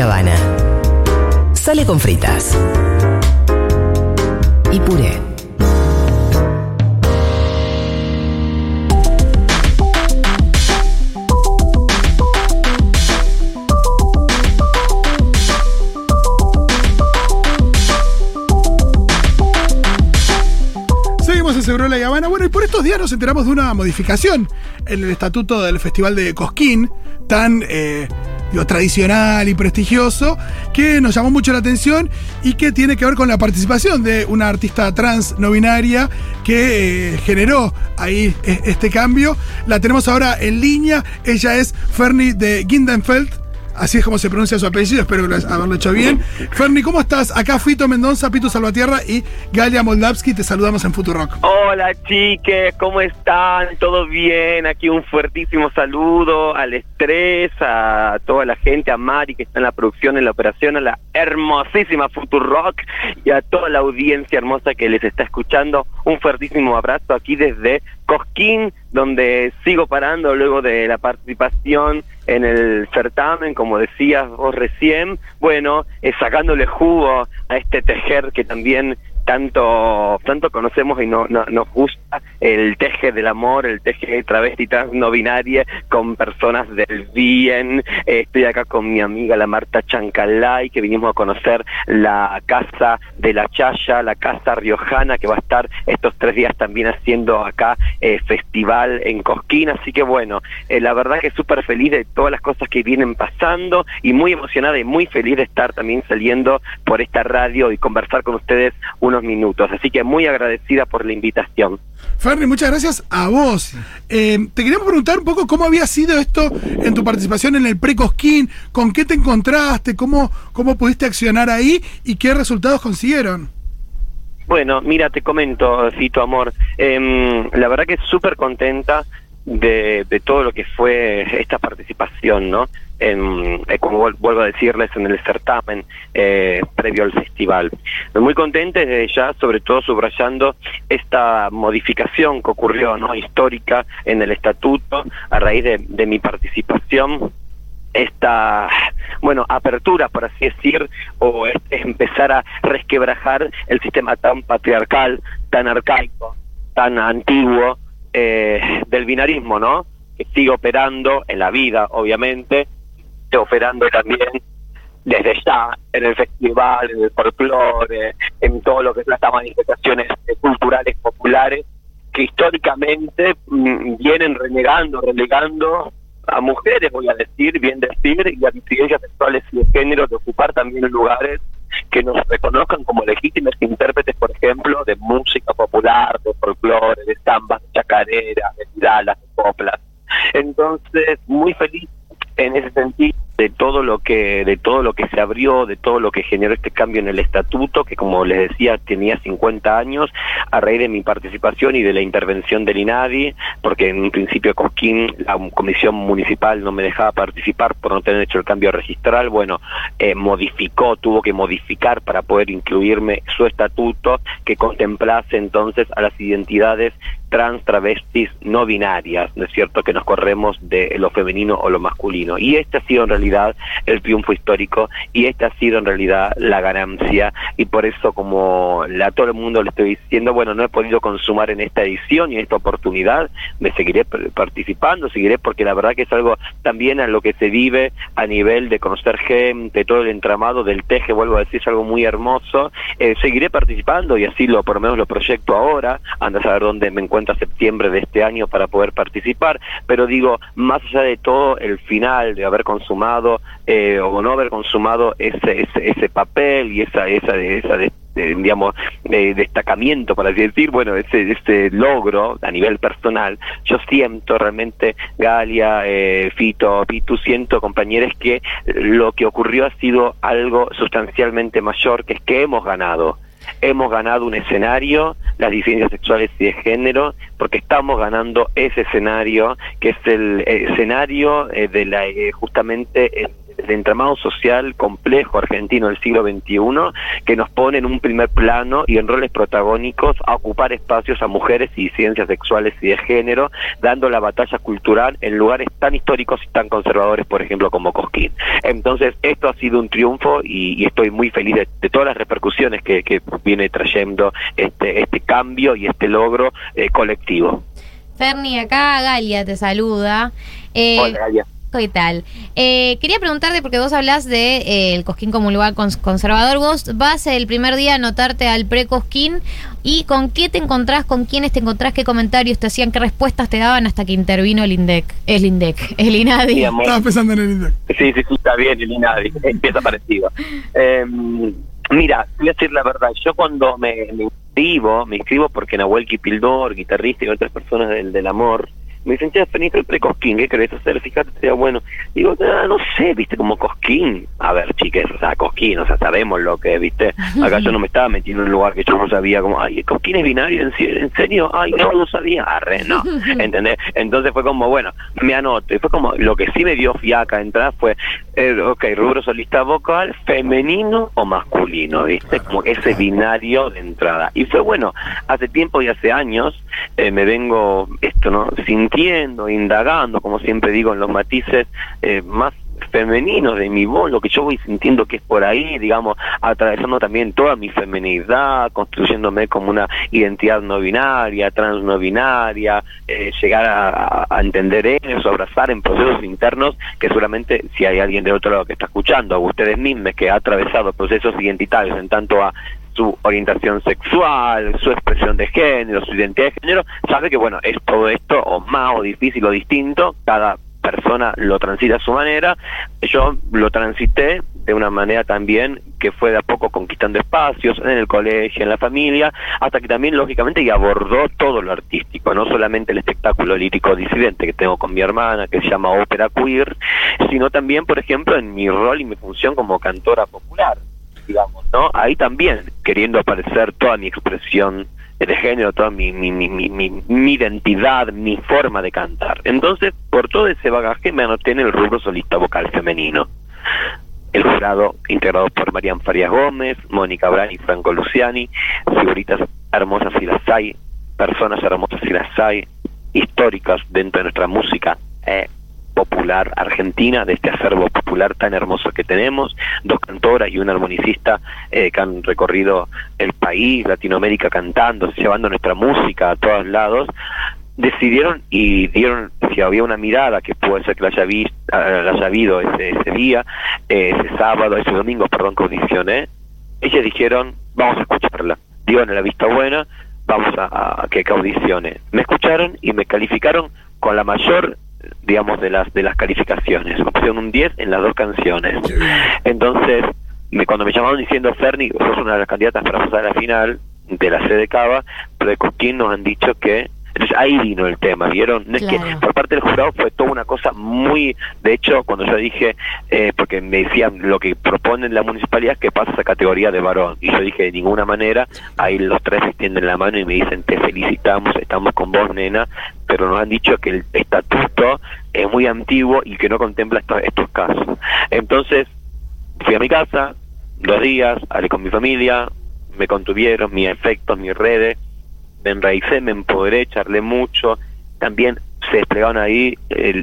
Habana. Sale con fritas. Y puré. Seguimos en Seguro La Habana. Bueno, y por estos días nos enteramos de una modificación en el estatuto del Festival de Cosquín, tan eh, tradicional y prestigioso, que nos llamó mucho la atención y que tiene que ver con la participación de una artista trans no binaria que eh, generó ahí eh, este cambio. La tenemos ahora en línea. Ella es Fernie de Gindenfeld. Así es como se pronuncia su apellido, espero que lo- haberlo hecho bien. Fernie, ¿cómo estás? Acá Fito Mendoza, Pitu Salvatierra y Galia Moldavsky, te saludamos en Futurock. Hola chiques, ¿cómo están? ¿Todo bien? Aquí un fuertísimo saludo al estrés, a toda la gente, a Mari que está en la producción, en la operación, a la hermosísima Futurock y a toda la audiencia hermosa que les está escuchando. Un fuertísimo abrazo aquí desde Cosquín, donde sigo parando luego de la participación en el certamen, como decías vos recién, bueno, eh, sacándole jugo a este tejer que también tanto tanto conocemos y no, no- nos gusta el teje del amor, el teje travesti trans no binaria con personas del bien. Estoy acá con mi amiga la Marta Chancalay, que vinimos a conocer la casa de la Chaya, la casa riojana, que va a estar estos tres días también haciendo acá eh, festival en Cosquín. Así que bueno, eh, la verdad que súper feliz de todas las cosas que vienen pasando y muy emocionada y muy feliz de estar también saliendo por esta radio y conversar con ustedes unos minutos. Así que muy agradecida por la invitación. Fernie, muchas gracias a vos. Eh, te queríamos preguntar un poco cómo había sido esto en tu participación en el pre-Cosquín, con qué te encontraste, cómo, cómo pudiste accionar ahí y qué resultados consiguieron. Bueno, mira, te comento, Fito Amor, em, la verdad que súper contenta de, todo lo que fue esta participación, ¿no? En, eh, como vuel- vuelvo a decirles, en el certamen eh, previo al festival. Muy contenta desde ya, sobre todo subrayando esta modificación que ocurrió, ¿no? Histórica en el estatuto a raíz de, mi participación esta bueno apertura por así decir o es empezar a resquebrajar el sistema tan patriarcal tan arcaico tan antiguo eh, del binarismo no que sigue operando en la vida obviamente sigue operando también desde ya en el festival en el folclore en todo lo que son estas manifestaciones culturales populares que históricamente mm, vienen renegando relegando a mujeres, voy a decir, bien decir, y a disidencias sexuales y de género de ocupar también lugares que nos reconozcan como legítimas intérpretes, por ejemplo, de música popular, de folclore, de tiralas, de coplas. Entonces, muy feliz en ese sentido de todo lo que de todo lo que se abrió, de todo lo que generó este cambio en el estatuto, que como les decía tenía 50 años, a raíz de mi participación y de la intervención del INADI, porque en un principio Cosquín, la comisión municipal no me dejaba participar por no tener hecho el cambio registral, bueno, eh, modificó, tuvo que modificar para poder incluirme su estatuto que contemplase entonces a las identidades trans, travestis, no binarias, ¿no es cierto?, que nos corremos de lo femenino o lo masculino. Y este ha sido en realidad el triunfo histórico y esta ha sido en realidad la ganancia y por eso como a todo el mundo le estoy diciendo, bueno, no he podido consumar en esta edición y en esta oportunidad, me seguiré participando, seguiré porque la verdad que es algo también a lo que se vive a nivel de conocer gente, todo el entramado del teje, vuelvo a decir, es algo muy hermoso, Eh, seguiré participando y así lo por lo menos lo proyecto ahora, anda a saber dónde me encuentro a septiembre de este año para poder participar, pero digo, más allá de todo, el final de haber consumado eh, o no haber consumado ese, ese, ese papel y esa, esa, esa de- de, digamos, de destacamiento, para así decir, bueno, ese, ese logro a nivel personal, yo siento realmente, Galia, eh, Fito, Pitu, siento, compañeros, que lo que ocurrió ha sido algo sustancialmente mayor, que es que hemos ganado. Hemos ganado un escenario, las disidencias sexuales y de género, porque estamos ganando ese escenario, que es el eh, escenario eh, de la eh, justamente el entramado social complejo argentino del siglo XXI que nos pone en un primer plano y en roles protagónicos a ocupar espacios a mujeres y ciencias sexuales y de género, dando la batalla cultural en lugares tan históricos y tan conservadores, por ejemplo, como Cosquín. Entonces, esto ha sido un triunfo y, estoy muy feliz de, todas las repercusiones que, viene trayendo este, este cambio y este logro eh, colectivo. Ferni, acá Galia te saluda. Eh, Hola, Galia. ¿Qué tal? Eh, quería preguntarte, porque vos hablas de eh, el Cosquín como un lugar conservador, vos vas el primer día a anotarte al pre-Cosquín y con qué te encontrás, con quiénes te encontrás, qué comentarios te hacían, qué respuestas te daban hasta que intervino el INDEC, el INDEC, el INADI. Estaba pensando en el INDEC. Sí, sí, sí, está bien, el INADI, empieza parecido. Em, mira, voy a decir la verdad, yo cuando me, me inscribo, me inscribo porque Nahuel Kipildor, guitarrista y otras personas del, del amor, me dicen, ya, veniste el pre-Cosquín, ¿qué querés hacer? Fíjate, bueno. Digo, ah, no sé, viste, como Cosquín. A ver, chiques, o sea, Cosquín, o sea, sabemos lo que, viste. Acá yo no me estaba metiendo en un lugar que yo no sabía, como, ay, Cosquín es binario, ¿en serio? Ay, no, no sabía, arre, no. ¿Entendés? Entonces fue como, bueno, me anoto. Y fue como, lo que sí me dio fiaca entrar fue, eh, ok, rubro solista vocal, femenino o masculino, viste, como ese binario de entrada. Y fue bueno, hace tiempo y hace años, eh, me vengo, esto, ¿no? Sin indagando, como siempre digo, en los matices eh, más femeninos de mi voz, lo que yo voy sintiendo que es por ahí, digamos, atravesando también toda mi feminidad, construyéndome como una identidad no binaria, trans no binaria, eh, llegar a, a, entender eso, abrazar en procesos internos que seguramente si hay alguien de otro lado que está escuchando, o ustedes mismos que ha atravesado procesos identitarios en tanto a su orientación sexual, su expresión de género, su identidad de género, sabe que bueno, es todo esto o más o difícil o distinto, cada persona lo transita a su manera, yo lo transité de una manera también que fue de a poco conquistando espacios en el colegio, en la familia, hasta que también lógicamente y abordó todo lo artístico, no solamente el espectáculo lírico disidente que tengo con mi hermana, que se llama ópera queer, sino también, por ejemplo, en mi rol y mi función como cantora popular digamos, ¿no? Ahí también queriendo aparecer toda mi expresión de género, toda mi, mi, mi, mi, mi identidad, mi forma de cantar. Entonces, por todo ese bagaje me anoté en el rubro solista vocal femenino. El jurado integrado por Marian Farias Gómez, Mónica Brani Franco Luciani, figuritas hermosas y las hay, personas hermosas y las hay, históricas dentro de nuestra música, eh, popular argentina, de este acervo popular tan hermoso que tenemos, dos cantoras y un armonicista eh, que han recorrido el país, Latinoamérica cantando, llevando nuestra música a todos lados, decidieron y dieron, si había una mirada que puede ser que la haya, visto, la haya habido ese, ese día, ese sábado, ese domingo, perdón, que audicioné, ellos dijeron, vamos a escucharla, dieron la vista buena, vamos a, que audicione. Me escucharon y me calificaron con la mayor digamos, de las, de las calificaciones. Me pusieron un 10 en las dos canciones. Entonces, me, cuando me llamaron diciendo, Ferni, sos una de las candidatas para pasar a la final de la sede Cava, pero de Coquín nos han dicho que entonces ahí vino el tema, ¿vieron? No es que por parte del jurado fue toda una cosa muy... De hecho, cuando yo dije, eh, porque me decían lo que proponen la municipalidad es que pasa esa categoría de varón. Y yo dije, de ninguna manera, ahí los tres extienden la mano y me dicen, te felicitamos, estamos con vos, nena, pero nos han dicho que el estatuto es muy antiguo y que no contempla estos, casos. Entonces, fui a mi casa, dos días, hablé con mi familia, me contuvieron mis efectos, mis redes, me enraicé, me empoderé, charlé mucho, también se desplegaron ahí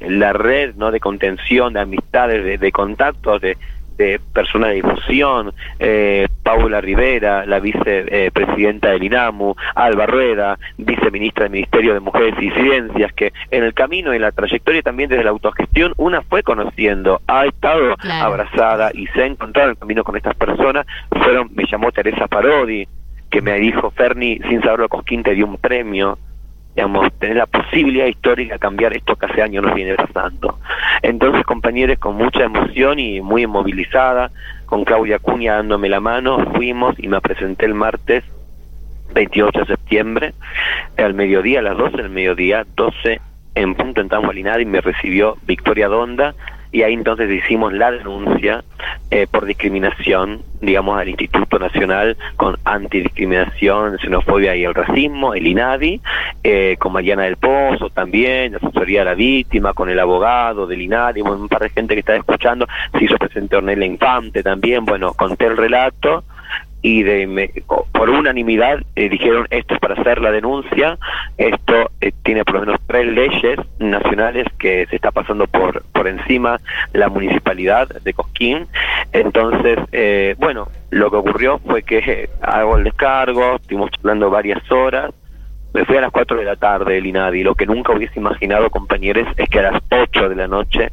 la red no de contención, de amistades, de, contactos, de, de personas de difusión, eh, Paula Rivera, la vicepresidenta del INAMU, Alba Rueda, viceministra del Ministerio de Mujeres y Disidencias, que en el camino y en la trayectoria también desde la autogestión, una fue conociendo, ha estado abrazada y se ha encontrado en el camino con estas personas, fueron, me llamó Teresa Parodi, que me dijo, Ferni, sin saberlo, Cosquín te dio un premio, digamos, tener la posibilidad histórica de cambiar esto que hace años nos viene pasando. Entonces, compañeros, con mucha emoción y muy movilizada, con Claudia Cuña dándome la mano, fuimos y me presenté el martes 28 de septiembre, al mediodía, a las 12 del mediodía, 12 en punto en y me recibió Victoria Donda, y ahí entonces hicimos la denuncia eh, por discriminación, digamos, al Instituto Nacional con Antidiscriminación, Xenofobia y el Racismo, el INADI, eh, con Mariana del Pozo también, la asesoría de la víctima, con el abogado del INADI, un par de gente que está escuchando, se hizo presente Ornella Infante también, bueno, conté el relato y de por unanimidad eh, dijeron esto es para hacer la denuncia, esto eh, tiene por lo menos tres leyes nacionales que se está pasando por, por encima la municipalidad de Cosquín, entonces, eh, bueno, lo que ocurrió fue que hago el descargo, estuvimos hablando varias horas, me fui a las 4 de la tarde el INADI, lo que nunca hubiese imaginado, compañeros, es que a las 8 de la noche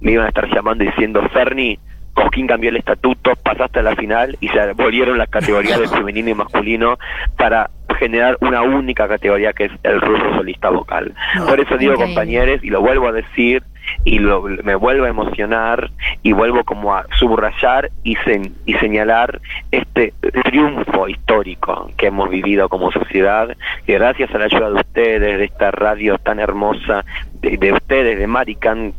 me iban a estar llamando diciendo, Ferni, Cosquín cambió el estatuto, pasaste a la final y se volvieron las categorías de femenino y masculino para generar una única categoría que es el ruso solista vocal. Por eso digo, compañeros, y lo vuelvo a decir, y lo, me vuelvo a emocionar y vuelvo como a subrayar y, y señalar este triunfo histórico que hemos vivido como sociedad, que gracias a la ayuda de ustedes, de esta radio tan hermosa, de, de ustedes, de Marican,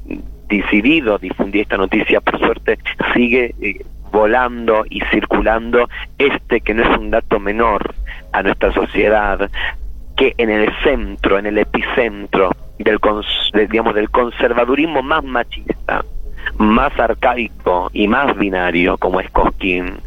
decidido difundir esta noticia, por suerte sigue eh, volando y circulando este que no es un dato menor a nuestra sociedad, que en el centro, en el epicentro del, digamos, del conservadurismo más machista, más arcaico y más binario como es Cosquín,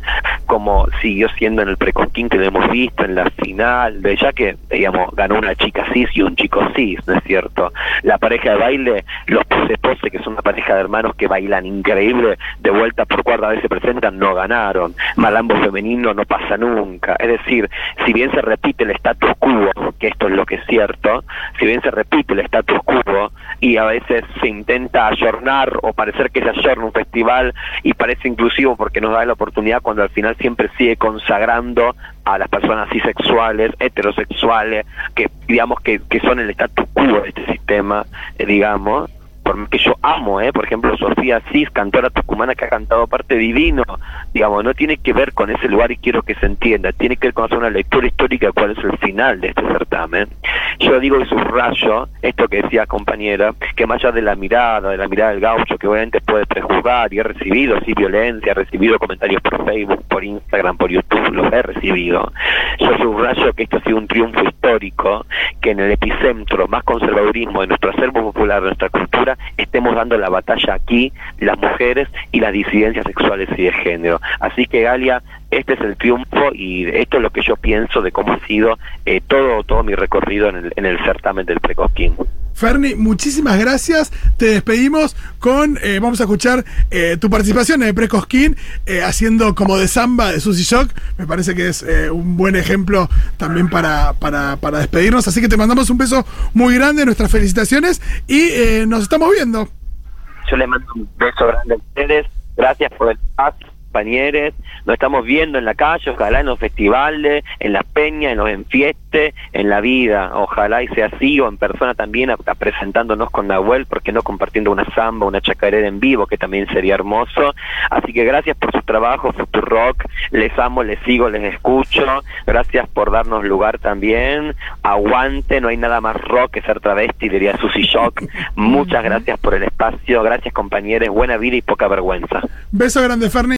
como siguió siendo en el precosquín que lo hemos visto en la final, de ya que, digamos, ganó una chica cis y un chico cis, ¿no es cierto? La pareja de baile, los pose pose, que son una pareja de hermanos que bailan increíble, de vuelta por cuarta vez se presentan, no ganaron. Malambo femenino no pasa nunca. Es decir, si bien se repite el status quo, que esto es lo que es cierto, si bien se repite el status quo y a veces se intenta ayornar o parecer que se ayorna un festival y parece inclusivo porque nos da la oportunidad cuando al final siempre sigue consagrando a las personas bisexuales, heterosexuales, que digamos que, que son el status quo de este sistema, eh, digamos, por, que yo amo, ¿eh? por ejemplo, Sofía Cis, cantora tucumana que ha cantado parte divino, digamos, no tiene que ver con ese lugar y quiero que se entienda, tiene que ver con hacer una lectura histórica de cuál es el final de este certamen. Yo digo y subrayo esto que decía compañera, que más allá de la mirada, de la mirada del gaucho, que obviamente puede prejuzgar y he recibido, sí, violencia, he recibido comentarios por Facebook, por Instagram, por YouTube, los he recibido. Yo subrayo que esto ha sido un triunfo histórico, que en el epicentro más conservadurismo de nuestro acervo popular, de nuestra cultura, estemos dando la batalla aquí, las mujeres y las disidencias sexuales y de género. Así que Galia, este es el triunfo y esto es lo que yo pienso de cómo ha sido eh, todo, todo mi recorrido en el, en el certamen del Precosquín. Ferni, muchísimas gracias. Te despedimos con, eh, vamos a escuchar eh, tu participación en Precosquín, haciendo como de samba de Susy Shock. Me parece que es un buen ejemplo también para, para, para, despedirnos. Así que te mandamos un beso muy grande, nuestras felicitaciones y nos estamos viendo. Yo le mando un beso grande a ustedes. Gracias por el paso compañeros, nos estamos viendo en la calle, ojalá en los festivales, en las peñas, en los enfiestes, en la vida, ojalá y sea así, o en persona también, presentándonos con Nahuel, porque no compartiendo una samba, una chacarera en vivo, que también sería hermoso. Así que gracias por su trabajo, Rock, les amo, les sigo, les escucho, gracias por darnos lugar también, aguante, no hay nada más rock que ser travesti, diría Susy Shock, muchas gracias por el espacio, gracias compañeros, buena vida y poca vergüenza. Beso grande, Fernie.